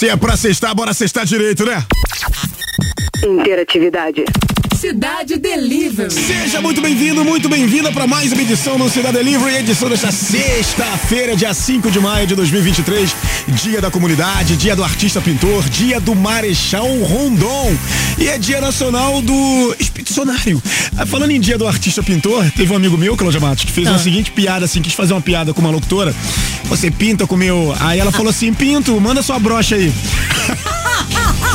Se é pra cestar, bora cestar direito, né? Interatividade. Cidade Delivery. Seja muito bem-vindo, muito bem-vinda para mais uma edição do Cidade Delivery, edição desta sexta-feira, dia 5 de maio de 2023, dia da comunidade, dia do artista pintor, dia do Marechal Rondon e é dia nacional do expedicionário. Ah, falando em dia do artista pintor, teve um amigo meu, Cláudia Matos, que fez ah. a seguinte piada, assim, quis fazer uma piada com uma locutora. Você pinta com meu. Aí ela falou assim: pinto, manda sua brocha aí.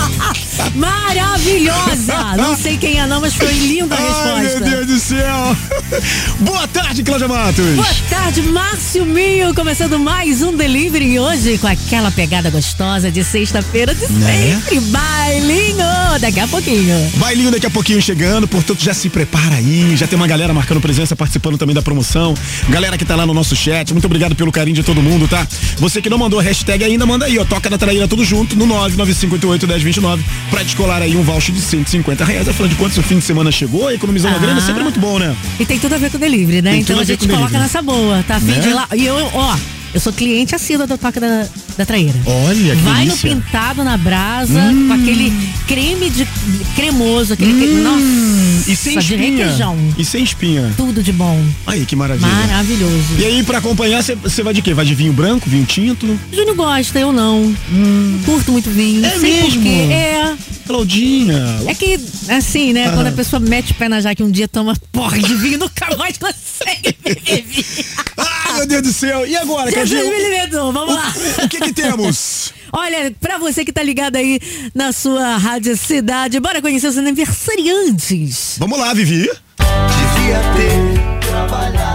Maravilhosa! Não sei quem é não, mas foi linda a resposta. Ai, meu Deus do céu! Boa tarde, Cláudia Matos! Boa tarde, Márcio Mil, começando mais um delivery hoje com aquela pegada gostosa de sexta-feira de né? sempre. Bailinho! Daqui a pouquinho. Bailinho daqui a pouquinho chegando, portanto já se prepara aí, já tem uma galera marcando presença, participando também da promoção. Galera que tá lá no nosso chat, muito obrigado pelo carinho de todo mundo, tá? Você que não mandou hashtag ainda, manda aí, ó, toca na traíra tudo junto no 99588 1029 pra descolar aí um voucher de 150 reais. Afinal de contas, o fim de semana chegou, economizar uma ah. grana é sempre muito bom, né? E tem tudo a ver com o delivery, né? Tem então a gente coloca delivery. nessa boa, tá? Fim né? de lá. E eu, ó, eu sou cliente assídua da Toca da, da Traíra. Olha, que Vai delícia. no pintado na brasa, hum. com aquele creme de cremoso, aquele hum. creme, nossa, e sem espinha. requeijão. E sem espinha. Tudo de bom. Aí, que maravilha. Maravilhoso. E aí, pra acompanhar, você vai de quê? Vai de vinho branco, vinho tinto? Júnior gosta, eu não. Hum. Curto muito vinho. É mesmo? É. Claudinha. É que, assim, né? Ah. Quando a pessoa mete o pé na jaque um dia toma porra de vinho, nunca mais consegue beber Ai, meu Deus do céu. E agora, Jesus me vamos o, lá. O que que temos? Olha, pra você que tá ligado aí na sua rádio cidade, bora conhecer os aniversariantes. Vamos lá, Vivi. Devia ter trabalhado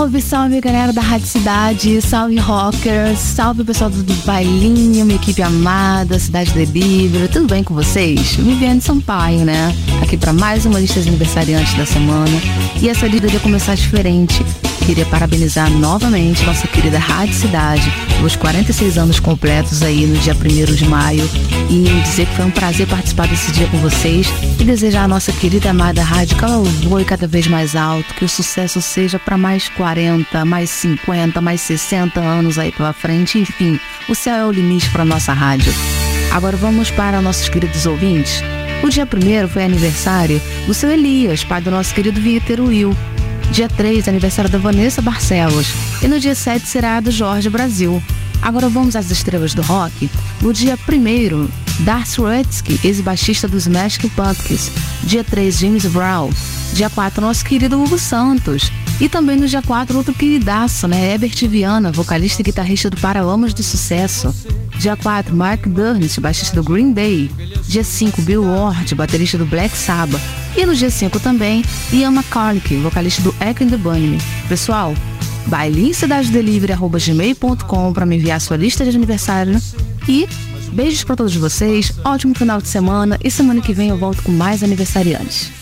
Salve, salve galera da Rádio Cidade, salve rockers, salve pessoal do, Bailinho, minha equipe amada, Cidade Delivery, tudo bem com vocês? Viviane Sampaio, né? Aqui para mais uma lista de aniversariantes da semana e essa lista ia começar diferente. Queria parabenizar novamente nossa querida Rádio Cidade, os 46 anos completos aí no dia 1 de maio e dizer que foi um prazer participar desse dia com vocês e desejar a nossa querida amada rádio que ela voe cada vez mais alto, que o sucesso seja para mais 40, mais 50, mais 60 anos aí pela frente, enfim, o céu é o limite para nossa rádio. Agora vamos para nossos queridos ouvintes. O dia primeiro foi aniversário do seu Elias, pai do nosso querido Vítor Will. Dia 3, aniversário da Vanessa Barcelos. E no dia 7 será do Jorge Brasil. Agora vamos às estrelas do rock. No dia 1 Darcy Rutsky, ex-baixista dos Smashing Pumpkins. Dia 3, James Brown. Dia 4, nosso querido Hugo Santos. E também no dia 4, outro queridaço, né? Herbert Viana, vocalista e guitarrista do Paralamas de Sucesso. Dia 4, Mark Burns, baixista do Green Day. Dia 5, Bill Ward, baterista do Black Sabbath. E no dia 5 também, Ian McCulloch, vocalista do Echo and the Bunny. Pessoal, bailincidadedelivery.gmail.com para me enviar sua lista de aniversário. E beijos para todos vocês, ótimo final de semana e semana que vem eu volto com mais aniversariantes.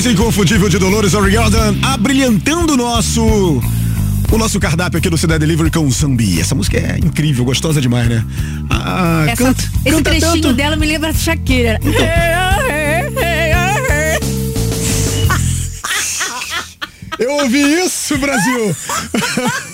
Voz inconfundível de Dolores O'Riordan, abrilhantando o nosso o nosso cardápio aqui do Cidade Delivery com Zambi. Essa música é incrível, gostosa demais, né? Ah, Essa- canta, esse canta trechinho tanto. dela me lembra Shakira. Eu ouvi isso, Brasil!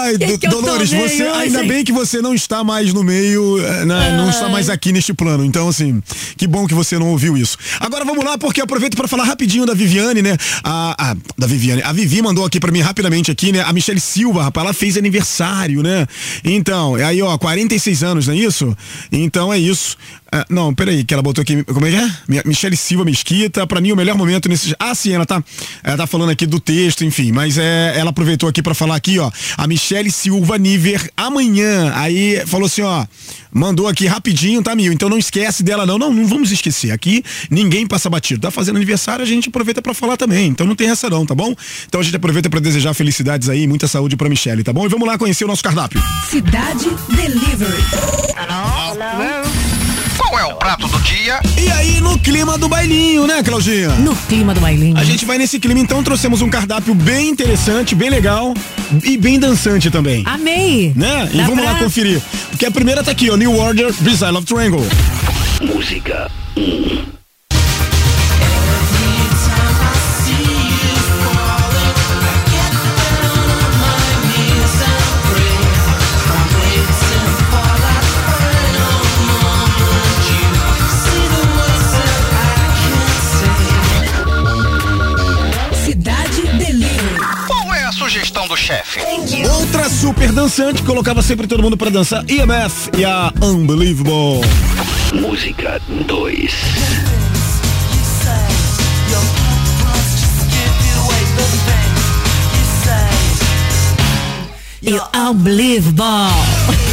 Ai, Que Do- que Dolores, você ainda bem que você não está mais no meio, eh, né, não está mais aqui neste plano. Então, assim, que bom que você não ouviu isso. Agora vamos lá, porque aproveito para falar rapidinho da Viviane, né? A, a- da Viviane. A Vivi mandou aqui para mim rapidamente aqui, né? A Michelle Silva, rapaz, ela fez aniversário, né? Então, é aí, ó, 46 anos, não é isso? Então é isso. Ah, não, peraí, que ela botou aqui. Como é que é? Mi- Michele Silva Mesquita, pra mim o melhor momento nesse. Ah, sim, ela tá, ela tá falando aqui do texto, enfim, mas é, ela aproveitou aqui pra falar aqui, ó. A Michele Silva Niver amanhã. Aí falou assim, ó. Mandou aqui rapidinho, tá, Mil? Então não esquece dela, não. Não, não vamos esquecer. Aqui ninguém passa batido. Tá fazendo aniversário, a gente aproveita pra falar também. Então não tem essa, não, tá bom? Então a gente aproveita pra desejar felicidades aí, muita saúde pra Michele, tá bom? E vamos lá conhecer o nosso cardápio. Cidade Delivery. Qual é o prato do dia? E aí, no clima do bailinho, né, Claudinha? No clima do bailinho. A gente vai nesse clima, então trouxemos um cardápio bem interessante, bem legal e bem dançante também. Amei! Né? Dá e vamos pra... lá conferir. Porque a primeira tá aqui, ó, New Order, Bizarre of Triangle. Música chefe? Outra super dançante que colocava sempre todo mundo pra dançar, EMF e a Unbelievable. Música 2 You unbelievable.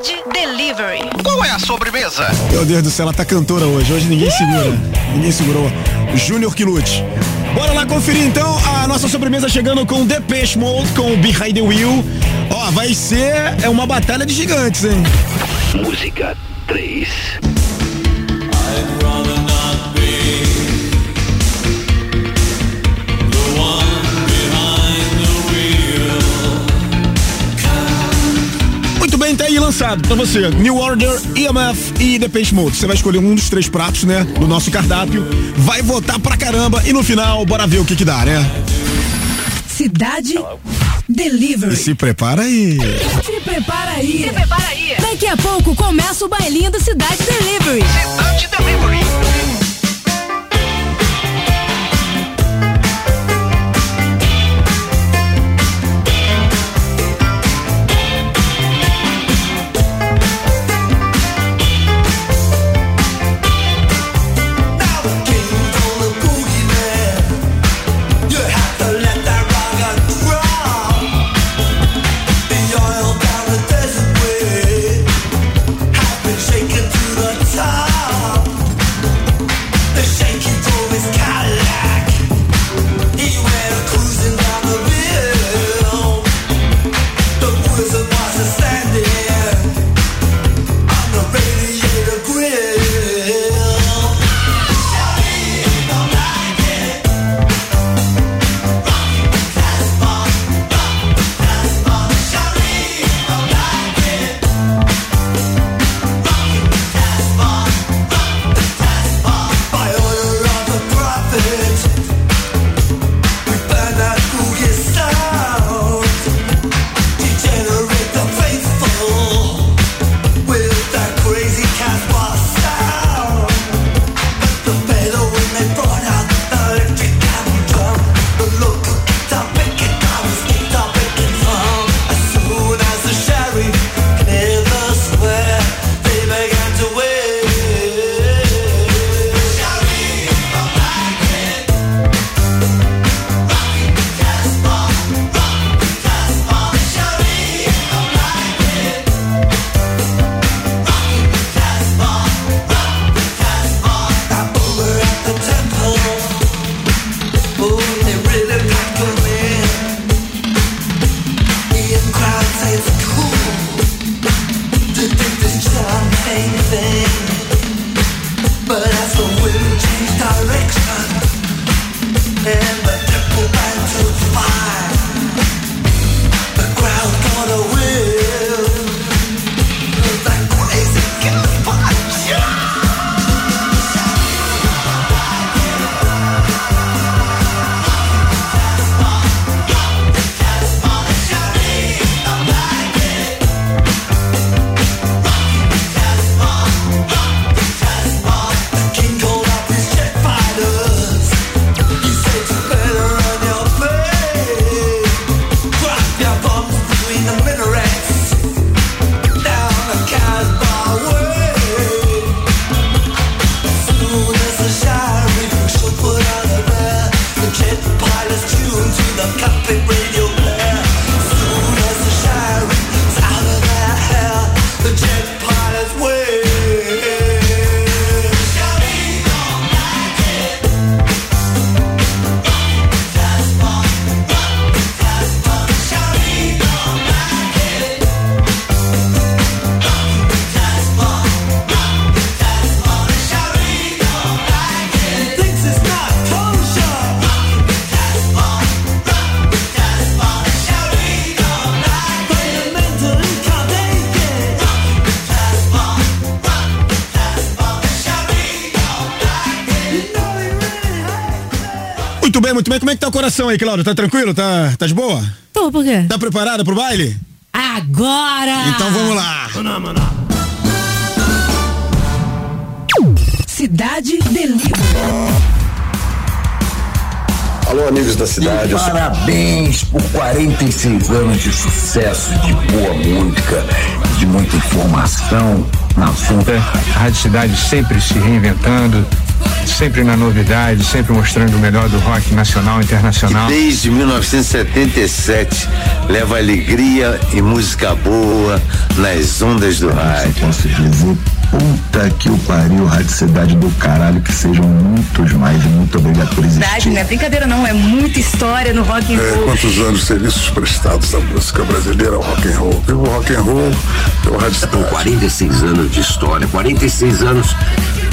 Cidade Delivery. Qual é a sobremesa? Meu Deus do céu, ela tá cantora hoje. Hoje ninguém segura. Ninguém segurou. Júnior que lute. Bora lá conferir então a nossa sobremesa chegando com Depeche Mode, com Behind the Wheel. Ó, vai ser é uma batalha de gigantes, hein? Música 3 Muito bem, tá aí lançado pra você. New Order, EMF e Depeche Mode. Você vai escolher um dos três pratos, né? Do nosso cardápio. Vai votar pra caramba e no final, bora ver o que que dá, né? Cidade Delivery. E se prepara aí. Se prepara aí. Se prepara aí. Daqui a pouco começa o bailinho do Cidade Delivery. Cidade Delivery. Coração aí, Cláudia? Tá tranquilo? Tá, tá de boa? Tô, por quê? Tá preparada pro baile? Agora! Então vamos lá. Cidade Delivery. Alô, amigos da cidade. Parabéns por 46 anos de sucesso, de boa música, de muita informação na assunto. A Rádio Cidade sempre se reinventando, sempre na novidade, sempre mostrando o melhor do rock nacional e internacional. Desde 1977 leva alegria e música boa nas ondas do rádio. Posso dizer, puta que o pariu, Rádio Cidade do caralho, que sejam muitos mais e muito obrigado por Verdade, existir. não é brincadeira não, é muita história no rock and roll. quantos anos de serviços prestados à música brasileira ao rock and roll? Pelo rock and roll, pelo Rádio Cidade. 46 anos de história, 46 anos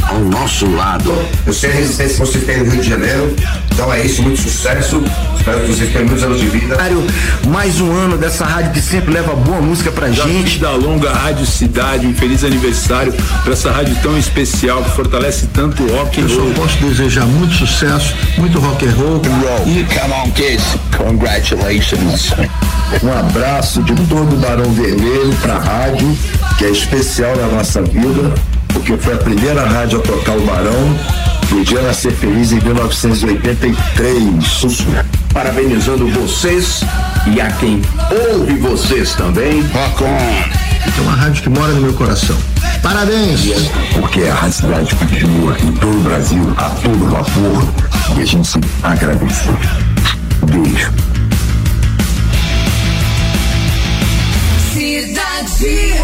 ao nosso lado. Eu sei a resistência que você tem no Rio de Janeiro. Então é isso, muito sucesso. Espero que vocês tenham muitos anos de vida. Mais um ano dessa rádio que sempre leva boa música pra gente. da longa Rádio Cidade, um feliz aniversário para essa rádio tão especial que fortalece tanto o rock and Eu só posso desejar muito sucesso, muito rock and roll. E Come on, kids. Congratulations. um abraço de todo o Barão Vermelho pra rádio, que é especial na nossa vida, porque foi a primeira rádio a tocar o Barão. Podia nascer feliz em 1983. Parabenizando vocês e a quem ouve vocês também. Rock on! É uma rádio que mora no meu coração. Parabéns! Porque a Rádio Cidade continua em todo o Brasil, a todo vapor, e a gente agradece. Beijo. Cidade.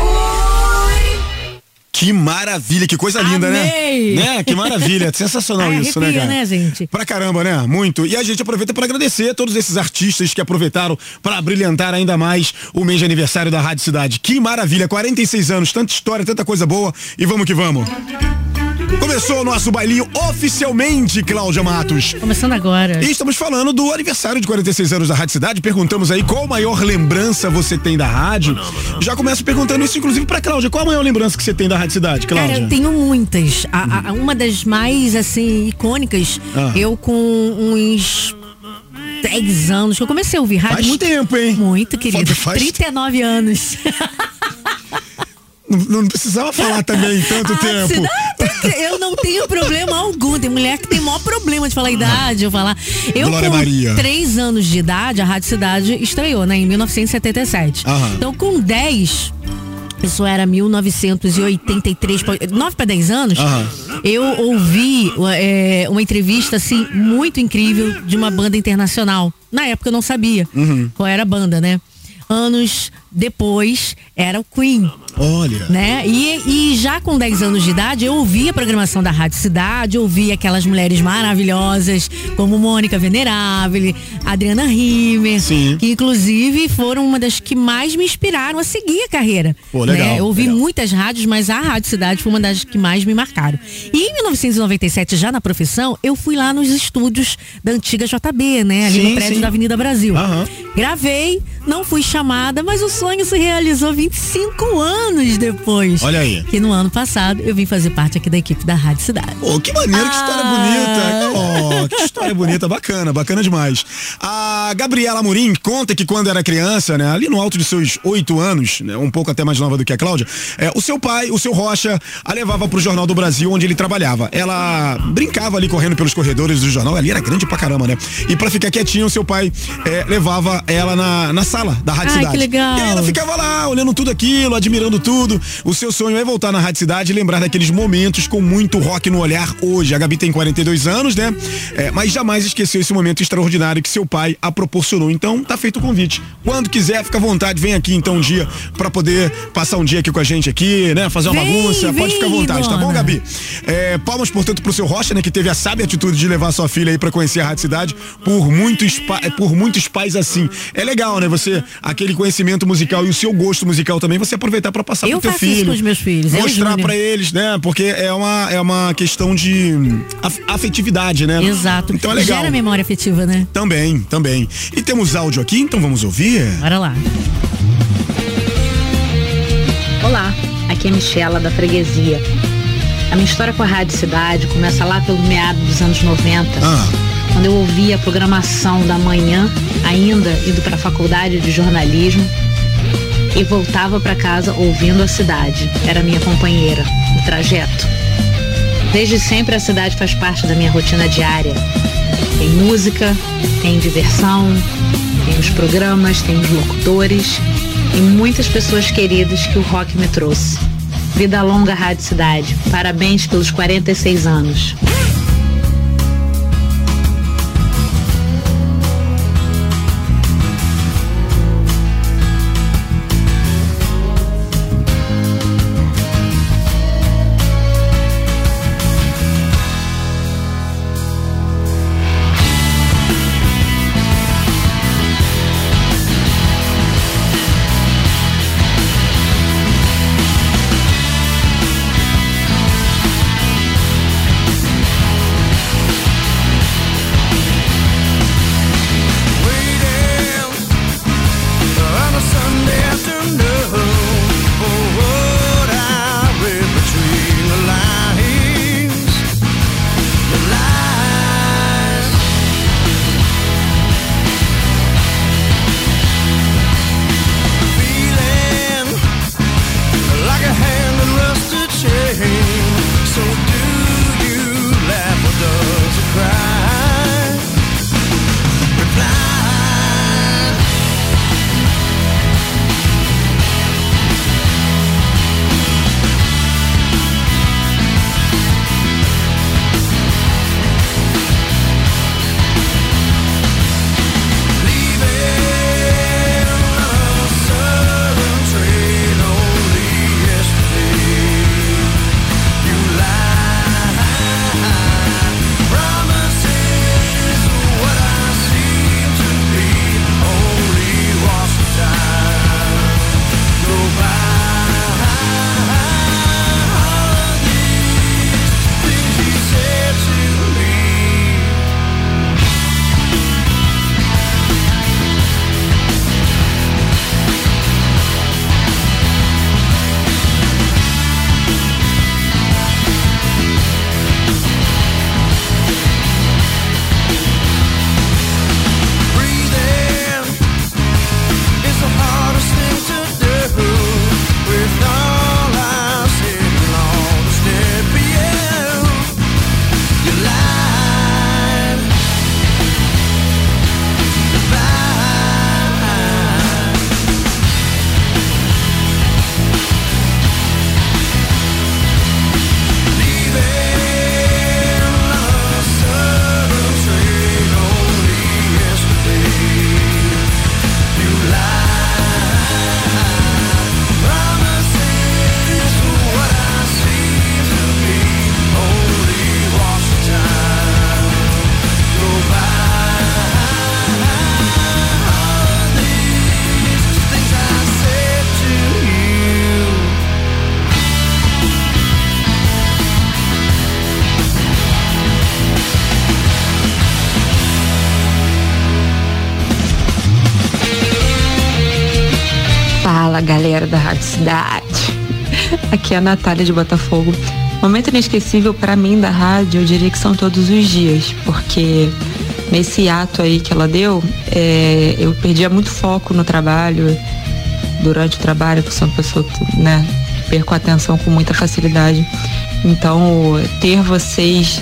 Que maravilha, que coisa linda, Amei. né? Né? Que maravilha, sensacional Ai, isso, né, arrepia, cara? né, gente? Pra caramba, né? Muito. E a gente aproveita para agradecer a todos esses artistas que aproveitaram para brilhantar ainda mais o mês de aniversário da Rádio Cidade. Que maravilha, 46 anos, tanta história, tanta coisa boa e vamos que vamos. Começou o nosso bailinho oficialmente, Cláudia Matos. Começando agora. E estamos falando do aniversário de 46 anos da Rádio Cidade. Perguntamos aí qual a maior lembrança você tem da rádio. Já começo perguntando isso, inclusive, pra Cláudia. Qual a maior lembrança que você tem da Rádio Cidade, Cara, Cláudia? eu tenho muitas. A- a- uma das mais, assim, icônicas, Ah. eu com uns 10 anos, que eu comecei a ouvir rádio. Faz muito, tempo, hein? muito, querido. Faz- faz- 39 anos. Não, não precisava falar também tanto Ah, tempo. não, eu não tenho problema algum. Tem mulher que tem maior problema de falar idade, eu falar. Eu Glória com Maria. 3 anos de idade, a Rádio Cidade estreou, né? Em 1977. Aham. Então, com 10. Isso era 1983, 9 para 10 anos. Aham. Eu ouvi é, uma entrevista assim muito incrível de uma banda internacional. Na época eu não sabia Uhum. qual era a banda, né? Anos depois era o Queen Olha. né? E, e já com 10 anos de idade, eu ouvia a programação da Rádio Cidade, ouvia aquelas mulheres maravilhosas, como Mônica Venerável, Adriana Rimer, Sim. que inclusive foram uma das que mais me inspiraram a seguir a carreira. Pô, legal, né? Eu ouvi legal. muitas rádios, mas a Rádio Cidade foi uma das que mais me marcaram. E em 1997, já na profissão, eu fui lá nos estúdios da antiga JB, né? Ali Sim, no prédio sim. da Avenida Brasil. Aham. Gravei, não fui chamada, mas o sonho se realizou 25 anos depois. Olha aí. Que no ano passado eu vim fazer parte aqui da equipe da Rádio Cidade. Pô, que maneiro, que história Ah. bonita. Oh, que história bonita, bacana, bacana demais. A Gabriela Amorim conta que quando era criança, né, ali no alto de seus oito anos, né, um pouco até mais nova do que a Cláudia, é, o seu pai, o seu Rocha, a levava pro Jornal do Brasil, onde ele trabalhava. Ela brincava ali correndo pelos corredores do jornal, ali era grande pra caramba, né? E pra ficar quietinha, o seu pai é, levava ela na, na sala da Rádio Ai, Cidade. que legal. E aí ela ficava lá, olhando tudo aquilo, admirando tudo. O seu sonho é voltar na Rádio Cidade e lembrar daqueles momentos com muito rock no olhar hoje. A Gabi tem 42 anos, né? É, mas jamais esqueceu esse momento extraordinário que seu pai a proporcionou. Então, tá feito o convite. Quando quiser, fica à vontade, vem aqui então um dia pra poder passar um dia aqui com a gente aqui, né? Fazer uma Vem, bagunça. vem, Pode ficar à vontade, tá bom? Gabi? É, palmas, portanto, pro seu Rocha, né? Que teve a sábia atitude de levar sua filha aí pra conhecer a Rádio Cidade por muitos, por muitos pais assim. É legal, né? Você, aquele conhecimento musical e o seu gosto musical também, você aproveitar pra passar Eu pro teu faço isso filho. com os meus filhos, Mostrar pra eles, né? Porque é uma, é uma questão de af- afetividade, né? Exato. Então é legal. Gera memória afetiva, né? Também, também. E temos áudio aqui, então vamos ouvir? Bora lá. Olá, aqui é Michela da Freguesia. A minha história com a Rádio Cidade começa lá pelo meado dos anos 90, Ah, quando eu ouvia a programação da manhã, ainda indo para a faculdade de jornalismo, e voltava para casa ouvindo a cidade. Era minha companheira, o trajeto. Desde sempre a cidade faz parte da minha rotina diária. Tem música, tem diversão, tem os programas, tem os locutores e muitas pessoas queridas que o rock me trouxe. Vida longa, Rádio Cidade. Parabéns pelos 46 anos. Galera da Rádio Cidade. Aqui é a Natália de Botafogo. Momento inesquecível para mim da rádio, eu diria que são todos os dias, porque nesse ato aí que ela deu, é, eu perdia muito foco no trabalho, durante o trabalho, porque sou uma pessoa que, né, perco a atenção com muita facilidade. Então, ter vocês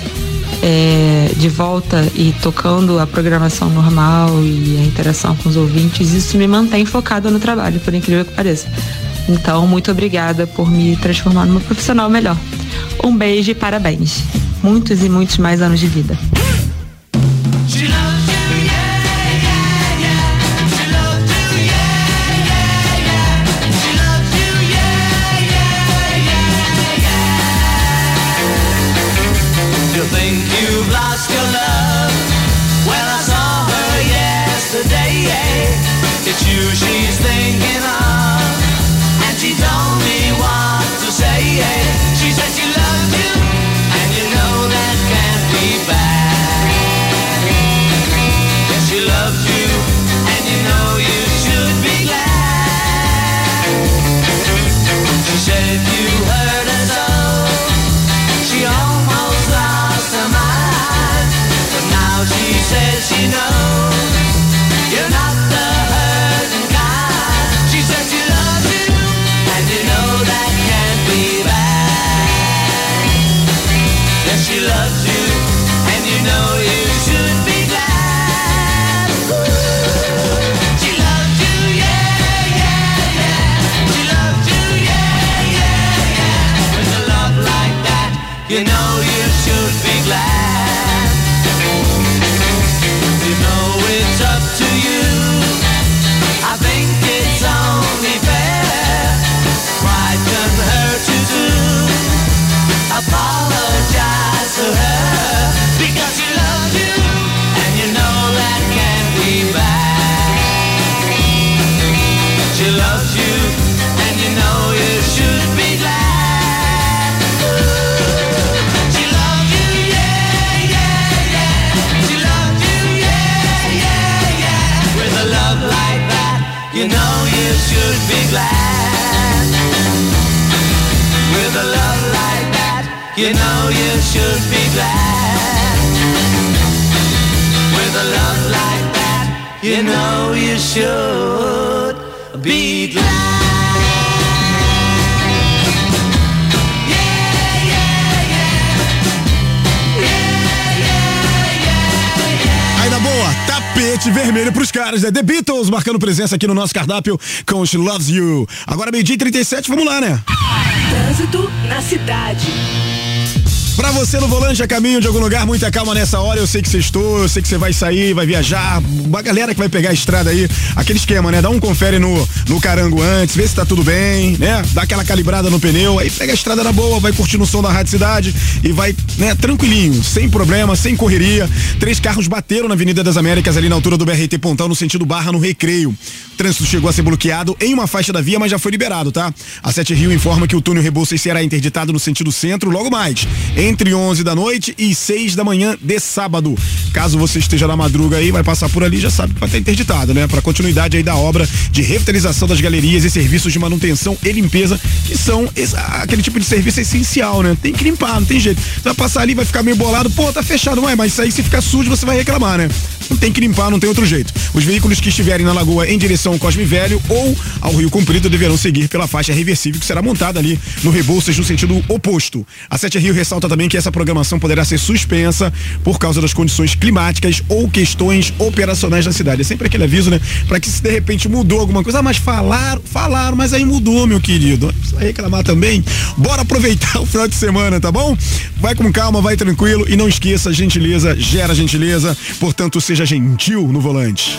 é, de volta e tocando a programação normal e a interação com os ouvintes, isso me mantém focada no trabalho, por incrível que pareça. Então, muito obrigada por me transformar numa profissional melhor. Um beijo e parabéns. Muitos e muitos mais anos de vida. Pros caras, né? The Beatles marcando presença aqui no nosso cardápio com She Loves You. Agora meio-dia e 37, vamos lá, né? Trânsito na cidade. Pra você no volante a caminho de algum lugar, muita calma nessa hora. Eu sei que você estou, eu sei que você vai sair, vai viajar. Uma galera que vai pegar a estrada aí, aquele esquema, né? Dá um confere no, no carango antes, vê se tá tudo bem, né? Dá aquela calibrada no pneu, aí pega a estrada na boa, vai curtindo o som da Rádio Cidade e vai, né, tranquilinho, sem problema, sem correria. Três carros bateram na Avenida das Américas, ali na altura do BRT Pontão, no sentido Barra, no Recreio. O trânsito chegou a ser bloqueado em uma faixa da via, mas já foi liberado, tá? A Sete Rio informa que o túnel Rebouças será interditado no sentido centro logo mais, entre 11 da noite e 6 da manhã de sábado. Caso você esteja na madruga aí, vai passar por ali, já sabe vai estar interditado, né? Para continuidade aí da obra de revitalização das galerias e serviços de manutenção e limpeza, que são aquele tipo de serviço essencial, né? Tem que limpar, não tem jeito. Você vai passar ali, vai ficar meio bolado, pô, tá fechado, ué, mas isso aí se ficar sujo, você vai reclamar, né? Não tem que limpar, não tem outro jeito. Os veículos que estiverem na lagoa em direção ao Cosme Velho ou ao Rio Comprido deverão seguir pela faixa reversível que será montada ali no Rebouças no sentido oposto. A Sete Rio ressalta também que essa programação poderá ser suspensa por causa das condições climáticas ou questões operacionais da cidade. É sempre aquele aviso, né? Pra que se de repente mudou alguma coisa, ah, mas falaram, falaram, mas aí mudou, meu querido. Precisa reclamar também. Bora aproveitar o final de semana, tá bom? Vai com calma, vai tranquilo e não esqueça, gentileza gera gentileza, portanto seja gentil no volante.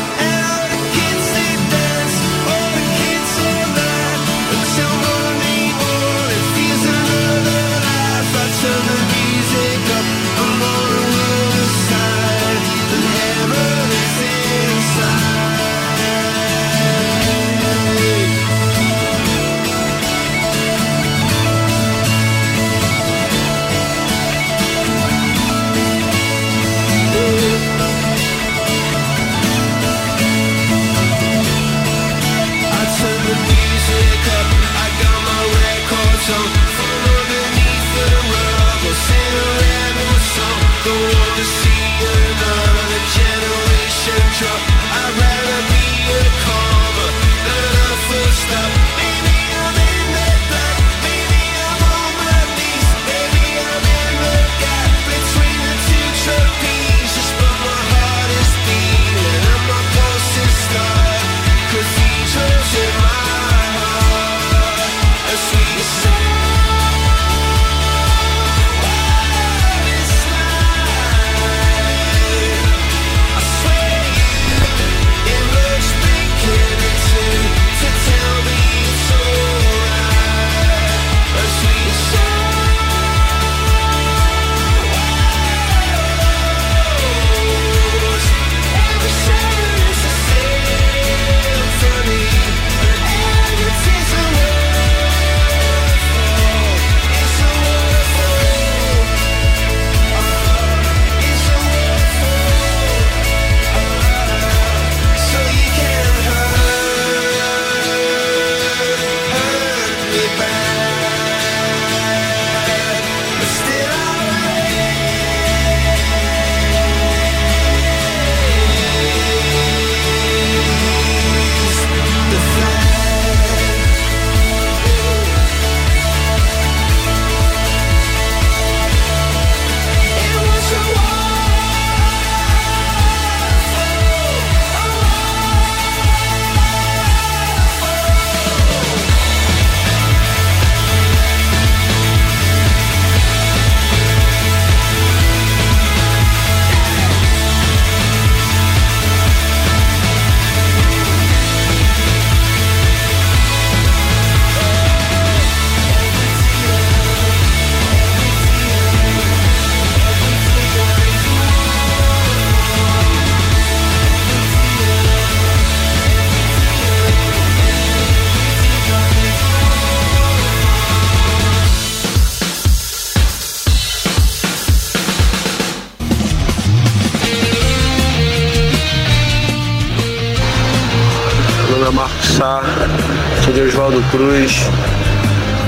Cruz.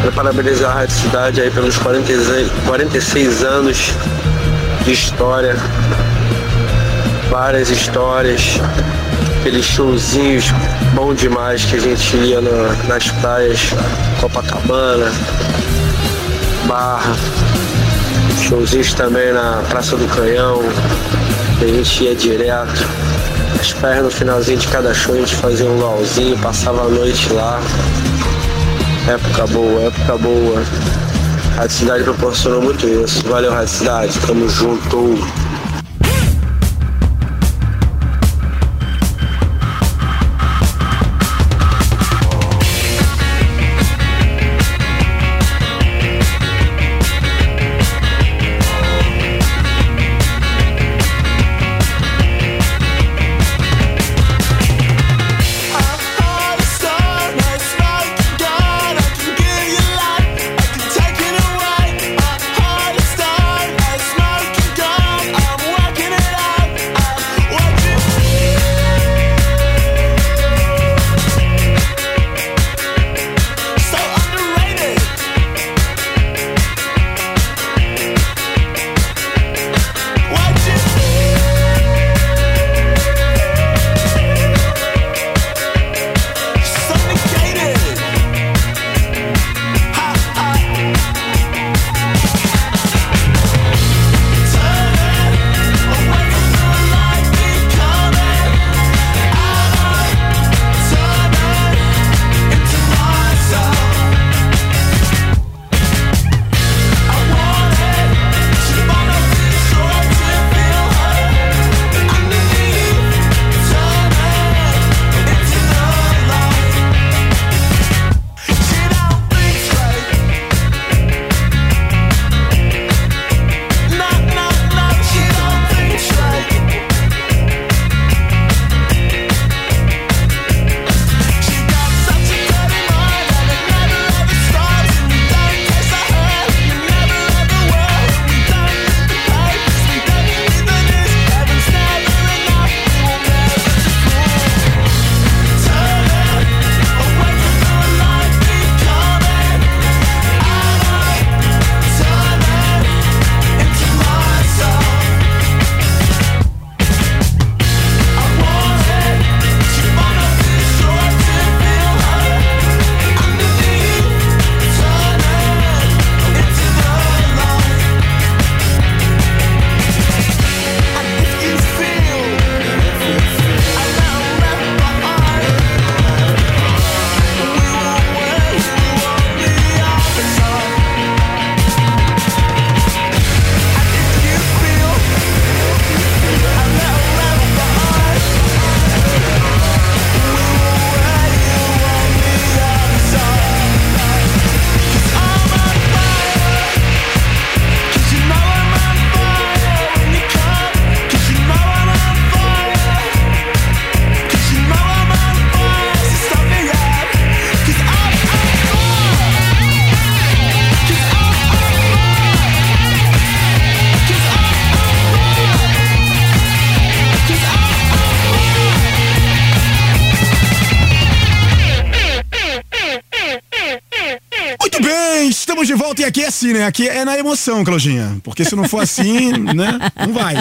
Quero parabenizar a Rádio Cidade aí pelos 46 46 anos de história. Várias histórias, aqueles showzinhos bom demais que a gente ia na- nas praias Copacabana, Barra, showzinhos também na Praça do Canhão, a gente ia direto. As praias no finalzinho de cada show a gente fazia um luauzinho, passava a noite lá. Época boa, época boa. Rádio Cidade proporcionou muito isso. Valeu, Rádio Cidade. Tamo junto. Volta e aqui é assim, né? Aqui é na emoção, Claudinha. Porque se não for assim, né? Não vai.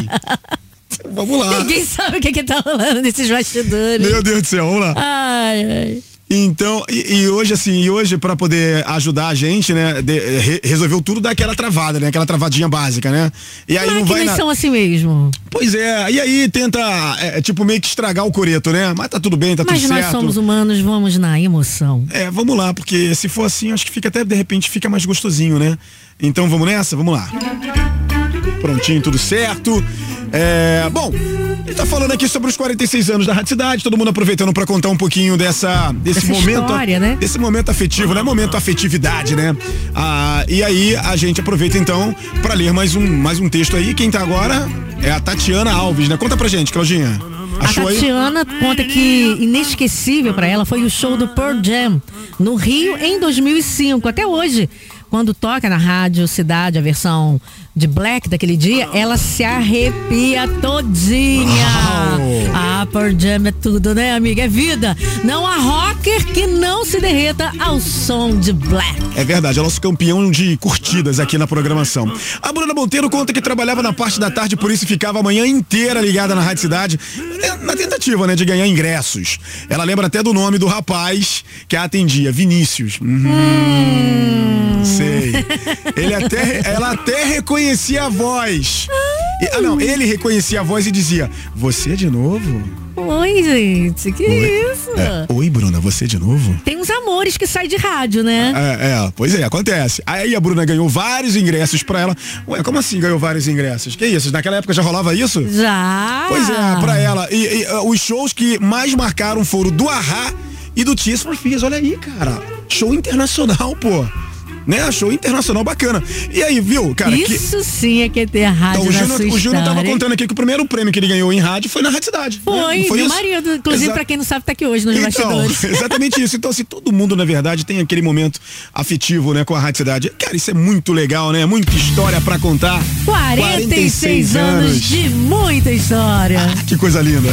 Vamos lá. Ninguém sabe o que que tá rolando nesses bastidores. Meu Deus do céu, vamos lá. Ai, ai. Então, e, e hoje, assim, e hoje, pra poder ajudar a gente, né? de- re- resolveu tudo dar aquela travada, né? Aquela travadinha básica, né? E aí não vai. Máquinas na- são assim mesmo. Pois é, e aí tenta, é, tipo, meio que estragar o coreto, né? Mas tá tudo bem, tá Mas tudo nós certo. somos humanos, vamos na emoção. É, vamos lá, porque se for assim, acho que fica até, de repente, fica mais gostosinho, né? Então vamos nessa? Vamos lá. Prontinho, tudo certo. É, bom, ele tá falando aqui sobre os 46 anos da Rádio Cidade, todo mundo aproveitando pra contar um pouquinho dessa, desse Dessa momento. história, né? Desse momento afetivo, né? Momento afetividade, né? Ah, e aí a gente aproveita então pra ler mais um, mais um texto aí. Quem tá agora é a Tatiana Alves, né? Conta pra gente, Claudinha. Achou a aí? Tatiana conta que inesquecível pra ela foi o show do Pearl Jam no Rio em 2005. Até hoje, quando toca na rádio Cidade, a versão de Black daquele dia, ela se arrepia todinha. Ah, Pearl Jam é tudo, né, amiga? É vida. Não há rocker que não se derreta ao som de Black. É verdade, é nosso campeão de curtidas aqui na programação. A Bruna Monteiro conta que trabalhava na parte da tarde, por isso ficava a manhã inteira ligada na Rádio Cidade, né, na tentativa, né, de ganhar ingressos. Ela lembra até do nome do rapaz que a atendia, Vinícius. Uhum. Sei. Ele até, ela até reconhecia a voz. Ah, não, ele reconhecia a voz e dizia: Você de novo? Oi, gente, que isso? É, Oi, Bruna, você de novo? Tem uns amores que saem de rádio, né? É, é, pois é, acontece. Aí a Bruna ganhou vários ingressos pra ela. Ué, como assim ganhou vários ingressos? Que isso? Naquela época já rolava isso? Já. Pois é, pra ela. E, e, uh, os shows que mais marcaram foram do Ahá e do Tears for Fears. Olha aí, cara. Show internacional, pô. Né? Show internacional bacana. E aí, viu, cara? que- Isso sim é que é ter rádio Então, o Júnior, o Júnior tava contando aqui que o primeiro prêmio que ele ganhou em rádio foi na Rádio Cidade. né? Foi, meu isso? marido. Inclusive, Exa- pra quem não sabe, tá aqui hoje nos então, bastidores. exatamente isso. Então, assim, todo mundo, na verdade, tem aquele momento afetivo, né, com a Rádio Cidade. Cara, isso é muito legal, né? Muita história pra contar. 46 anos de muita história. Que coisa linda.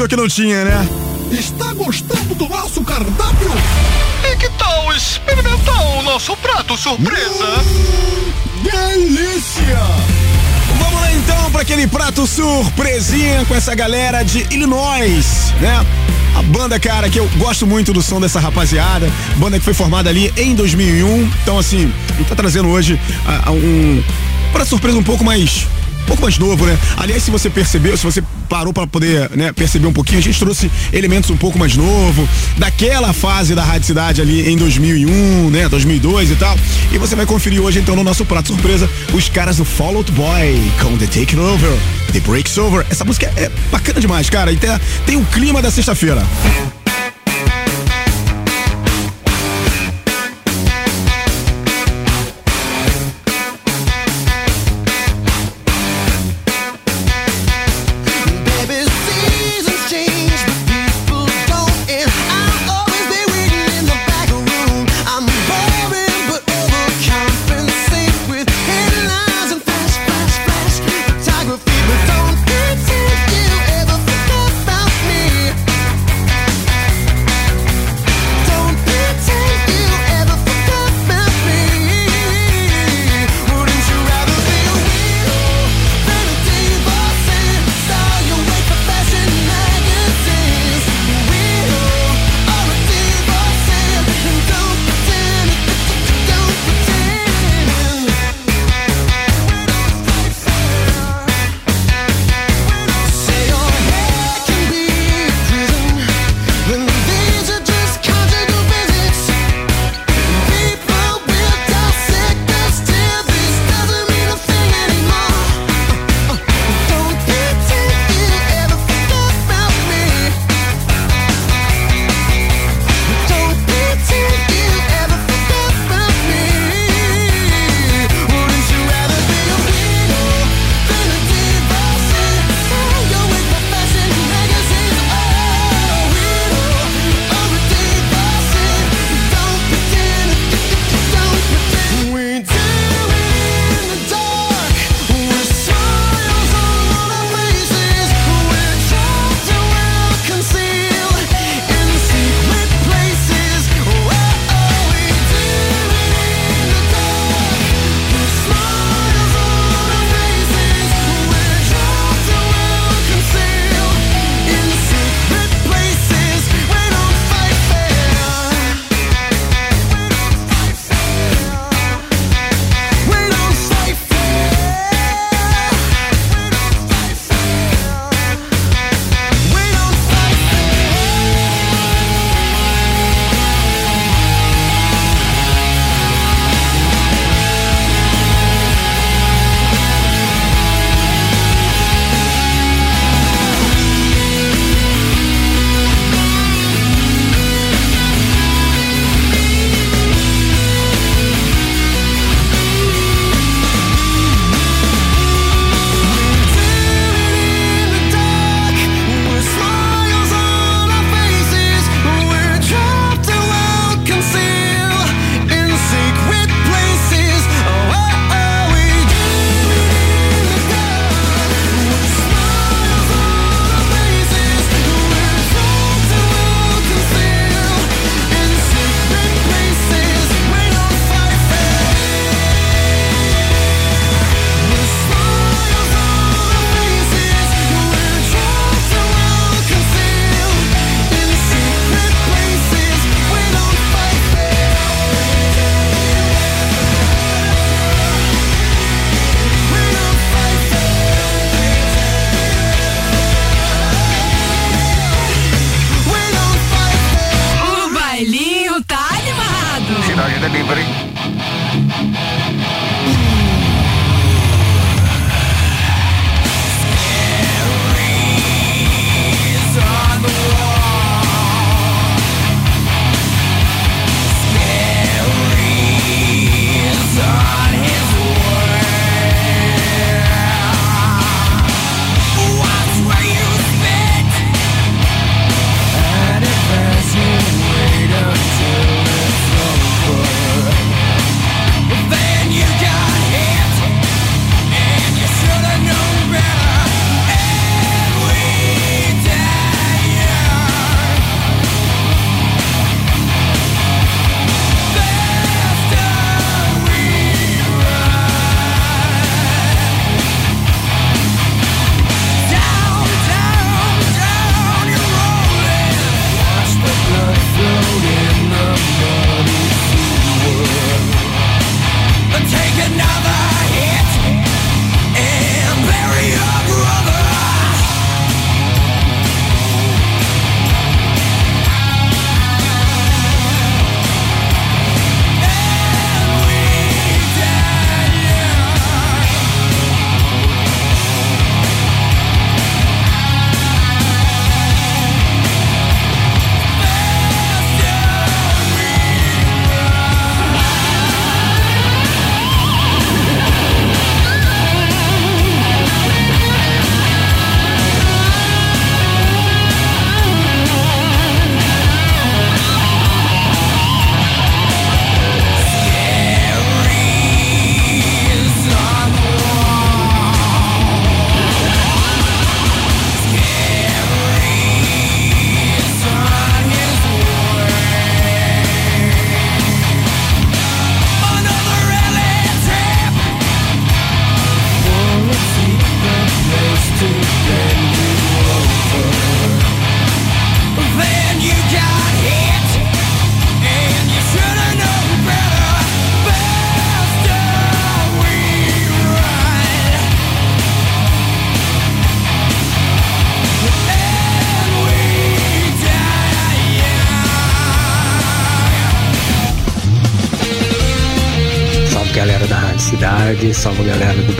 Pensou que não tinha, né? Está gostando do nosso cardápio? E que tal experimentar o nosso prato surpresa? Delícia! Vamos lá então para aquele prato surpresinha com essa galera de Illinois, né? A banda, cara, que eu gosto muito do som dessa rapaziada. Banda que foi formada ali em 2001. Então, assim, tá trazendo hoje ah, um, Prato surpresa um pouco mais pouco mais novo, né? Aliás, se você percebeu, se você parou para poder né, perceber um pouquinho, a gente trouxe elementos um pouco mais novo, daquela fase da Rádio Cidade ali em 2001, né, 2002 e tal. E você vai conferir hoje então no nosso prato surpresa os caras do Fall Out Boy com The Take Over, The Breaks Over. Essa música é bacana demais, cara. E tem, tem o clima da sexta-feira.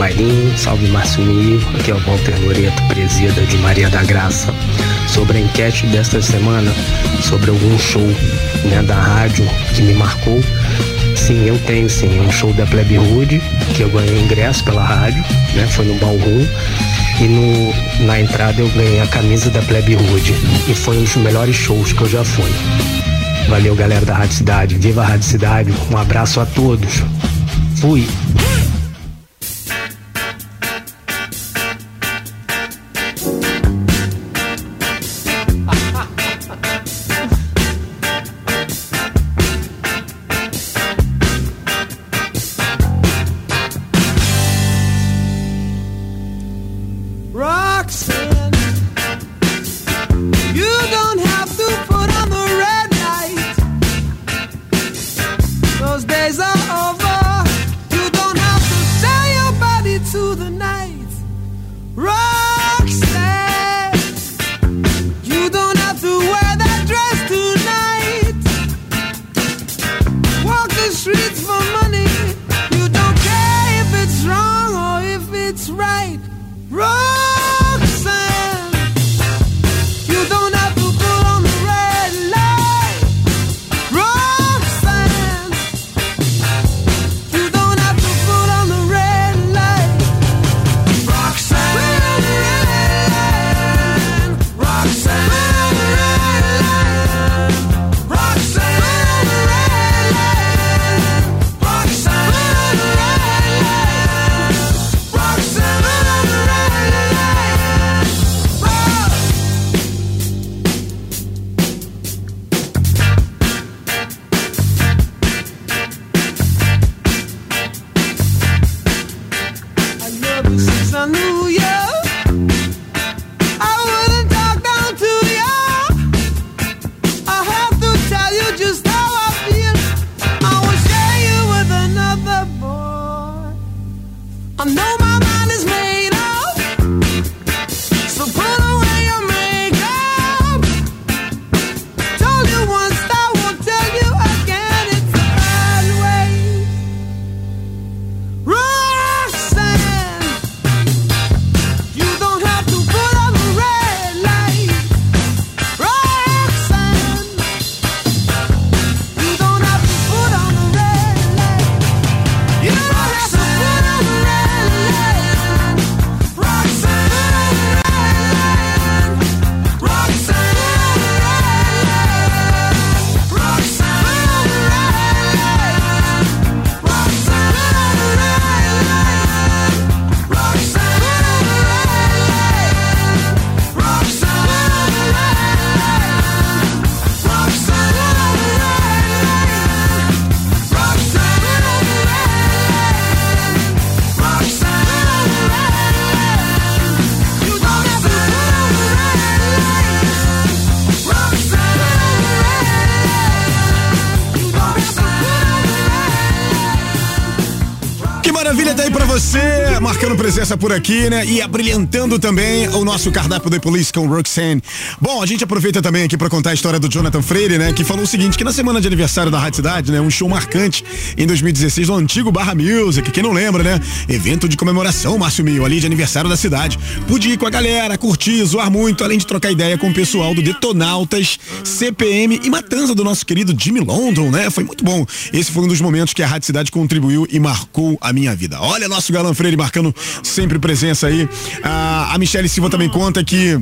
Bailinho, salve Márcio Luiz, aqui é o Walter Loreto, presida de Maria da Graça. Sobre a enquete desta semana, sobre algum show né, da rádio que me marcou, sim, eu tenho sim, um show da Plebe Hood, que eu ganhei ingresso pela rádio, né, foi no Ballroom, e no, na entrada eu ganhei a camisa da Plebe Hood, e foi um dos melhores shows que eu já fui. Valeu, galera da Rádio Cidade. Viva a Rádio Cidade. Um abraço a todos. Fui. Presença por aqui, né? E abrilhantando também o nosso cardápio da Police com Roxanne. Bom, a gente aproveita também aqui pra contar a história do Jonathan Freire, né? Que falou o seguinte, que na semana de aniversário da Rádio Cidade, né? Um show marcante em 2016 no antigo Barra Music, quem não lembra, né? Evento de comemoração, Márcio Mil, ali de aniversário da cidade. Pude ir com a galera, curtir, zoar muito, além de trocar ideia com o pessoal do Detonautas, CPM e Matanza do nosso querido Jimmy London, né? Foi muito bom. Esse foi um dos momentos que a Rádio Cidade contribuiu e marcou a minha vida. Olha nosso Galã Freire marcando sempre presença aí. A, a Michele Silva também conta que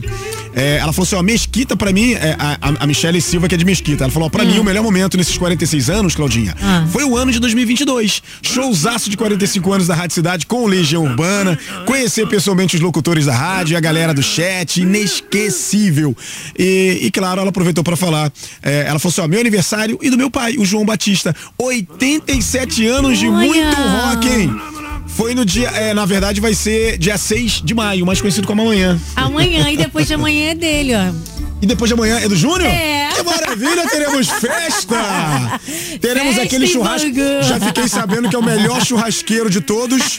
é, ela falou assim, ó, Mesquita pra mim, é, a, a Michele Silva que é de Mesquita, ela falou, ó, pra mim o melhor momento nesses 46 anos, Claudinha, foi o ano de 2022. Showzaço de 45 anos da Rádio Cidade com Legião Urbana, conhecer pessoalmente os locutores da rádio, a galera do chat, inesquecível. E, e claro, ela aproveitou pra falar, é, ela falou assim, ó, meu aniversário e do meu pai, o João Batista, 87 anos de Olha! muito rock, hein? Foi no dia, é, na verdade vai ser dia 6 de maio, mais conhecido como amanhã. Amanhã e depois de amanhã é dele, ó. E depois de amanhã é do Júnior? É. Que maravilha, teremos festa! Teremos Festa aquele churrasco. Bangu. Já fiquei sabendo que é o melhor churrasqueiro de todos.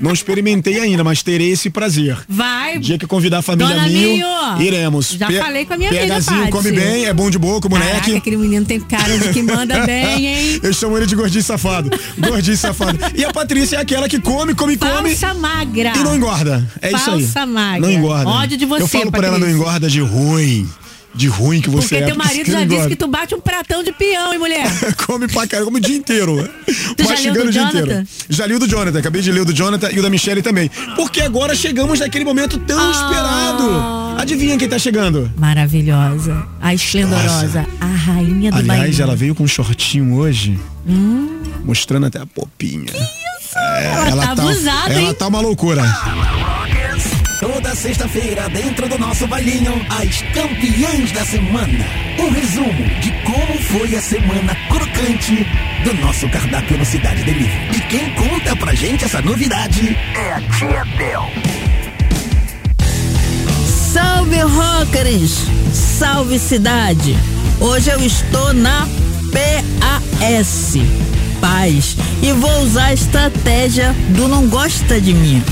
Não experimentei ainda, mas terei esse prazer. Vai. Dia que convidar a família Dona Mil, Mil. iremos. Já Pe- falei com a minha amiga, Paty. come bem, é bom de boca, o Caraca, moleque. aquele menino tem cara de que manda bem, hein? Eu chamo ele de gordinho safado. Gordinho safado. E a Patrícia é aquela que come, come, come. Falsa magra. E não engorda. É isso aí. Falsa magra. Não engorda. Ódio de você, Eu falo pra ela, não Patrícia. engorda de ruim. De ruim que você Porque é. teu por isso marido já disse que tu bate um pratão de peão, hein, mulher? come pra caramba, come o dia inteiro. Tu já leu do o dia Jonathan? inteiro. Já li o do Jonathan, acabei de ler o do Jonathan e o da Michelle também. Porque agora chegamos naquele momento tão Ah. esperado. Adivinha quem tá chegando? Maravilhosa. A esplendorosa. A rainha do Aliás, Bahia. ela veio com um shortinho hoje, Hum, mostrando até a popinha. É, Ela tá abusada, Ela hein? tá uma loucura. Toda sexta-feira, dentro do nosso bailinho, as campeãs da semana. Um resumo de como foi a semana crocante do nosso cardápio no Cidade Delivery. E quem conta pra gente essa novidade é a Tia Bel. Salve rockers! Salve cidade! Hoje eu estou na PAS, Paz, e vou usar a estratégia do não gosta de mim.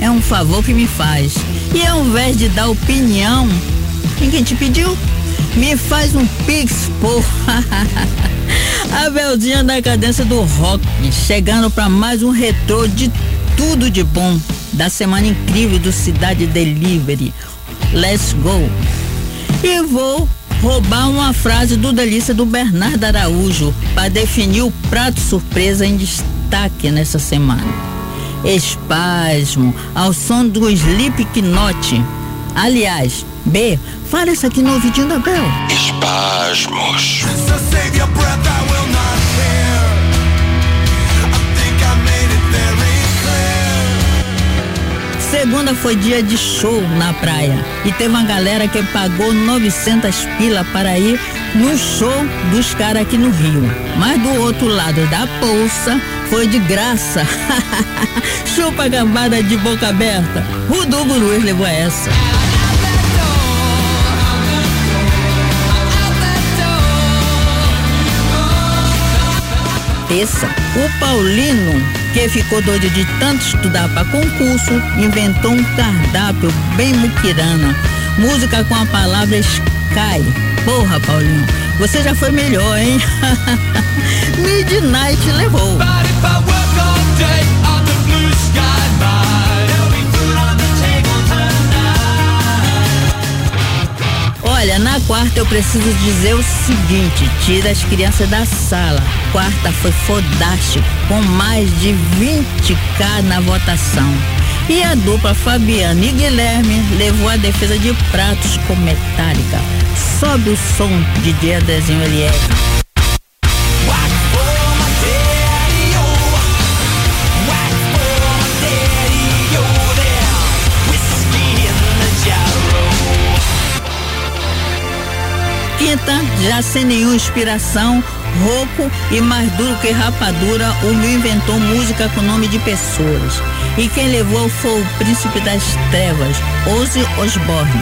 É um favor que me faz. E ao invés de dar opinião, quem te pediu? Me faz um pix, porra! A Beldinha da cadência do rock, chegando para mais um retrô de tudo de bom da semana incrível do Cidade Delivery. Let's go! E vou roubar uma frase do Delícia do Bernardo Araújo para definir o prato surpresa em destaque nessa semana. Espasmo ao som do Slipknot. Aliás, B, fala isso aqui no ouvidinho da Bel. Espasmos. Segunda foi dia de show na praia e teve uma galera que pagou 900 pila para ir no show dos caras aqui no Rio. Mas do outro lado da bolsa foi de graça. Chupa gambada de boca aberta. O Dugo Luiz levou essa. Terça, o Paulino, que ficou doido de tanto estudar para concurso, inventou um cardápio bem muquirana. Música com a palavra Sky. Porra, Paulinho, você já foi melhor, hein? Midnight levou. Quarta eu preciso dizer o seguinte: tira as crianças da sala. Quarta foi fodástico, com mais de 20k na votação. E a dupla Fabiana e Guilherme levou a defesa de pratos com metálica. Sobe o som de dia desenho Eliel. Já sem nenhuma inspiração, rouco e mais duro que rapadura, o meu inventou música com nome de pessoas. E quem levou foi o príncipe das trevas, Ozzy Osbourne.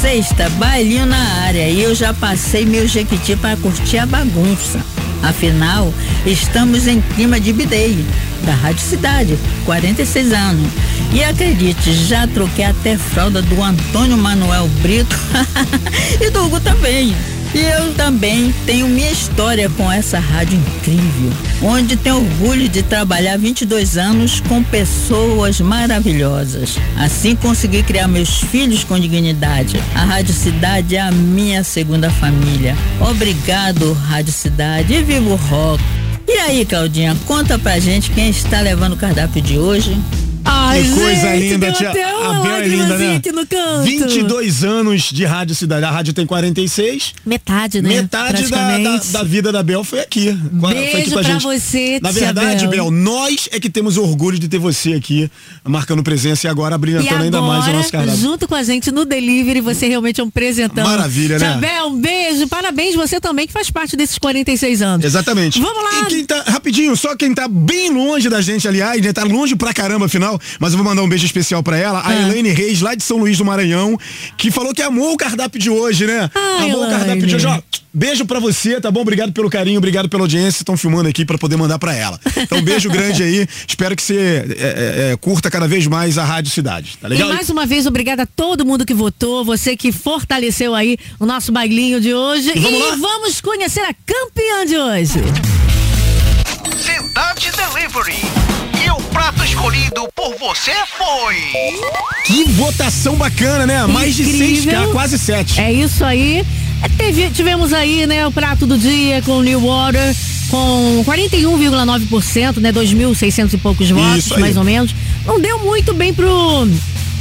Sexta, bailinho na área e eu já passei meu jequiti para curtir a bagunça. Afinal, estamos em clima de bidei, da Rádio Cidade, 46 anos. E acredite, já troquei até fralda do Antônio Manuel Brito e do Hugo também. E eu também tenho minha história com essa rádio incrível, onde tenho orgulho de trabalhar 22 anos com pessoas maravilhosas. Assim consegui criar meus filhos com dignidade. A Rádio Cidade é a minha segunda família. Obrigado, Rádio Cidade, e viva o rock! E aí, Claudinha, conta pra gente quem está levando o cardápio de hoje. Ai, que coisa gente, linda, tia. A Bel é linda, né? aqui no canto. 22 anos de Rádio Cidade. A rádio tem 46. Metade, né? Metade da, da, da vida da Bel foi aqui. Foi Beijo aqui com a pra gente. você, Na verdade, Bel. Bel, nós é que temos orgulho de ter você aqui, marcando presença e agora brilhantando ainda mais o nosso cardápio. junto com a gente no delivery, você realmente é um presentão. Maravilha, né? Chabel, um beijo, parabéns você também que faz parte desses 46 anos. Exatamente. Vamos lá. E quem tá, rapidinho, só quem tá bem longe da gente, aliás, né? Tá longe pra caramba, afinal, mas eu vou mandar um beijo especial pra ela, a Ah. Elaine Reis, lá de São Luís do Maranhão, que falou que amou o cardápio de hoje, né? Ah, amou o Elaine. cardápio de hoje, ó. Beijo pra você, tá bom? Obrigado pelo carinho, obrigado pela audiência. Estão filmando aqui pra poder mandar pra ela. Então, beijo grande aí. Espero que você é, é, é, curta cada vez mais a Rádio Cidade. Tá legal? E mais uma vez, obrigada a todo mundo que votou, você que fortaleceu aí o nosso bailinho de hoje. E vamos lá? vamos conhecer a campeã de hoje. Cidade Delivery. O prato escolhido por você foi. Que votação bacana, né? Mais de Incrível. 6K, quase 7. É isso aí. É, teve- tivemos aí, né, o prato do dia com New Water com 41,9%, né, 2.600 e poucos votos, mais ou menos. Não deu muito bem pro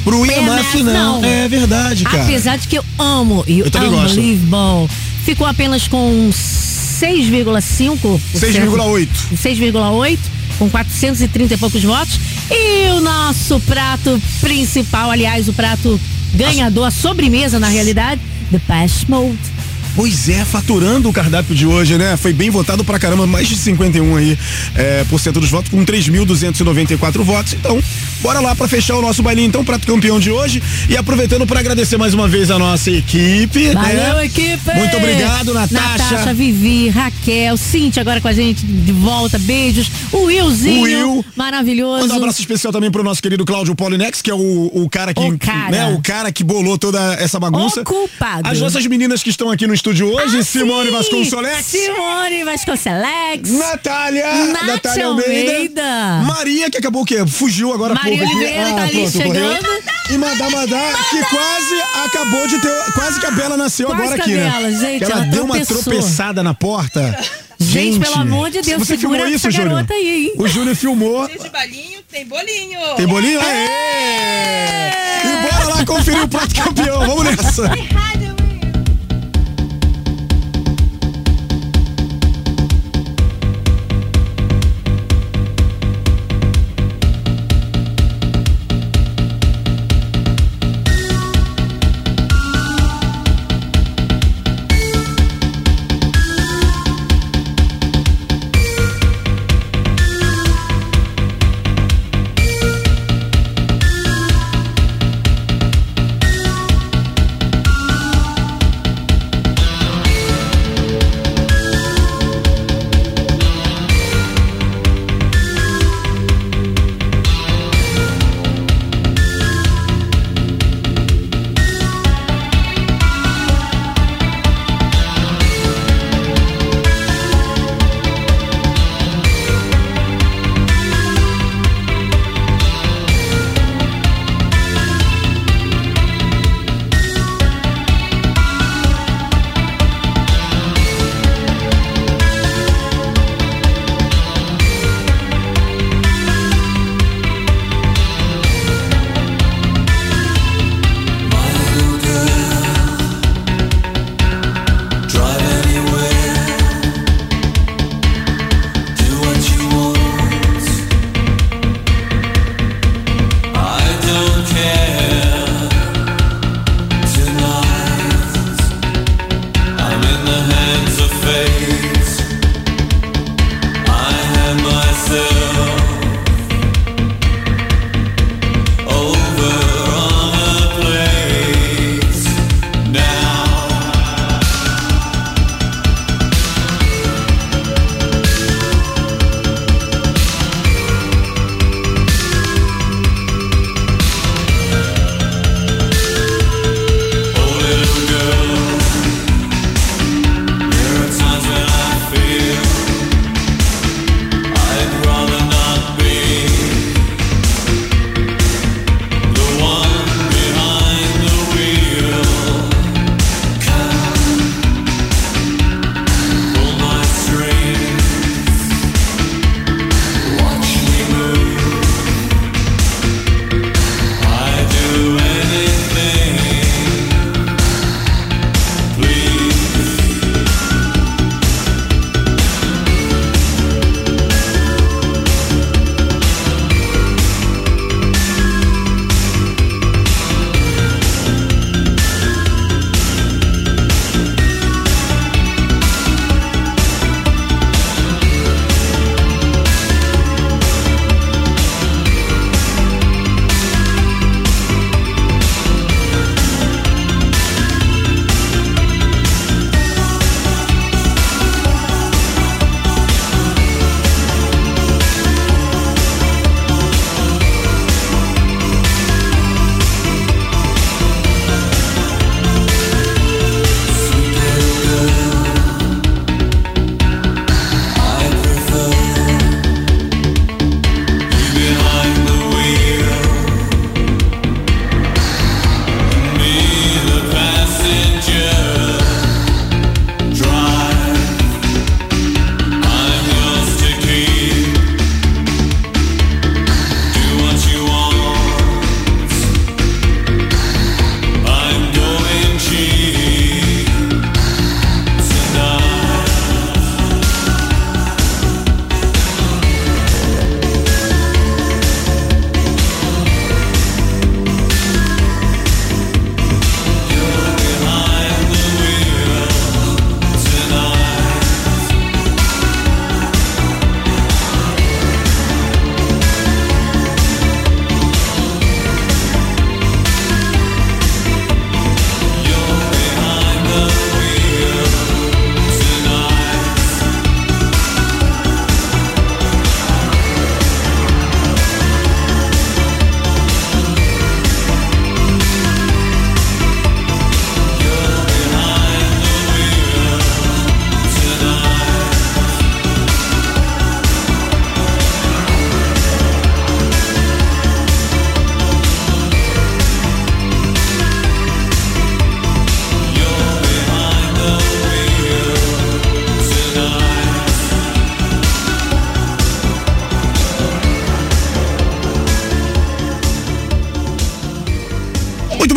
Pro IMF, não. É verdade, cara. Apesar de que eu amo e Eu também gosto. Unbelievable. Ficou apenas com 6,5%. 6,8. 6,8 com 430 e poucos votos. E o nosso prato principal, aliás, o prato ganhador, a sobremesa na realidade, The Pass Mode. Pois é, faturando o cardápio de hoje, né? Foi bem votado pra caramba, mais de 51 aí é, por cento dos votos, com 3.294 votos. Então, bora lá pra fechar o nosso bailinho, então, prato campeão de hoje. E aproveitando pra agradecer mais uma vez a nossa equipe. Valeu, né? equipe! Muito obrigado, Natasha. Natasha, Vivi, Raquel, Cintia agora com a gente de volta. Beijos. O Willzinho. Will. Maravilhoso. Manda um abraço especial também pro nosso querido Cláudio Polinex, que é o, o cara que, O cara. né, o cara que bolou toda essa bagunça. O culpado. As nossas meninas que estão aqui no estúdio hoje, Simone Sim, Vasconcelos. Simone Vasconcelos. Natália, Nath Natália Almeida, Almeida. Maria, que acabou o quê? Fugiu agora há Maria pouco aqui. Oliveira tá ali pronto, correu. chegando. E Madá Madá, que quase acabou de ter. Quase que a Bela nasceu Quase agora que aqui, né? Bela, gente, Que ela, ela deu uma tropeçada na porta. Gente, pelo amor de Deus, Você segura filmou isso, essa Júnior? garota aí, hein? O Júnior filmou. balinho, tem bolinho. Tem bolinho? Aê! E bora lá conferir o prato campeão. Vamos nessa.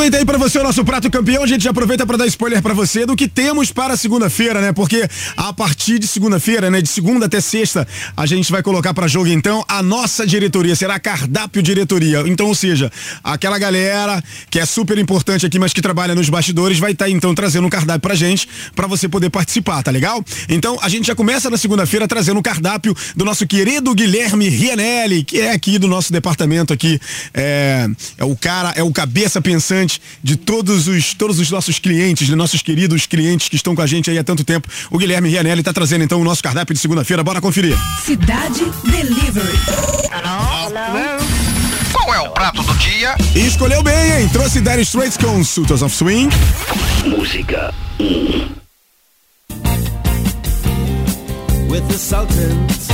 Bem, tá aí pra você o nosso prato campeão. A gente já aproveita pra dar spoiler pra você do que temos para segunda-feira, né? Porque a partir de segunda-feira, né? De segunda até sexta, a gente vai colocar pra jogo então a nossa diretoria. Será cardápio diretoria. Então, ou seja, aquela galera que é super importante aqui, mas que trabalha nos bastidores, vai estar então trazendo um cardápio pra gente, pra você poder participar, tá legal? Então, a gente já começa na segunda-feira trazendo o cardápio do nosso querido Guilherme Rianelli, que é aqui do nosso departamento aqui. É, é o cara, é o cabeça pensante de todos os, todos os nossos clientes, de nossos queridos clientes que estão com a gente aí há tanto tempo. O Guilherme Rianelli tá trazendo então o nosso cardápio de segunda-feira. Bora conferir. Cidade Delivery. Qual é o prato do dia? E escolheu bem, hein? Trouxe Dire Straits com Sultans of Swing. Música with the Sultans,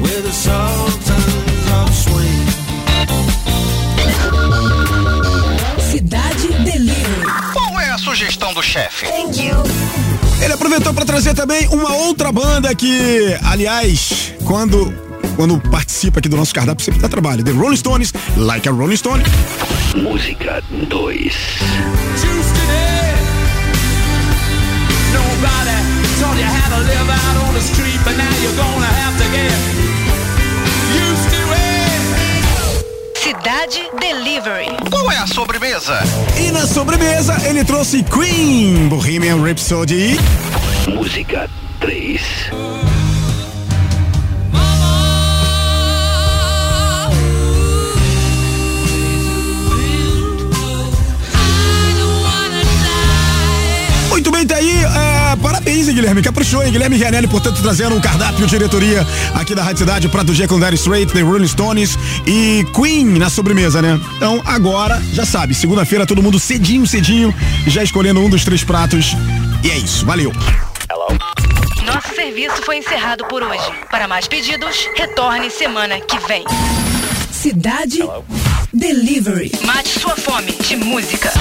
with the Sultans of Swing. Sugestão do chefe? Ele aproveitou para trazer também uma outra banda que, aliás, quando quando participa aqui do nosso cardápio sempre dá trabalho. The Rolling Stones, Like a Rolling Stone. Música 2 Nobody taught you how to live out on the street, but now you're gonna have to get Delivery. Qual é a sobremesa? E na sobremesa ele trouxe Queen, Bohemian Rhapsody. Música 3 parabéns, hein, Guilherme. Caprichou, hein? Guilherme Rianelli, portanto, trazendo um cardápio diretoria aqui da Rádio Cidade, Prato G com Dire Straight, The Rolling Stones e Queen na sobremesa, né? Então, agora, já sabe, segunda-feira todo mundo cedinho, cedinho, já escolhendo um dos três pratos. E é isso, valeu. Nosso serviço foi encerrado por hoje. Para mais pedidos, retorne semana que vem. Cidade Delivery. Mate sua fome de música.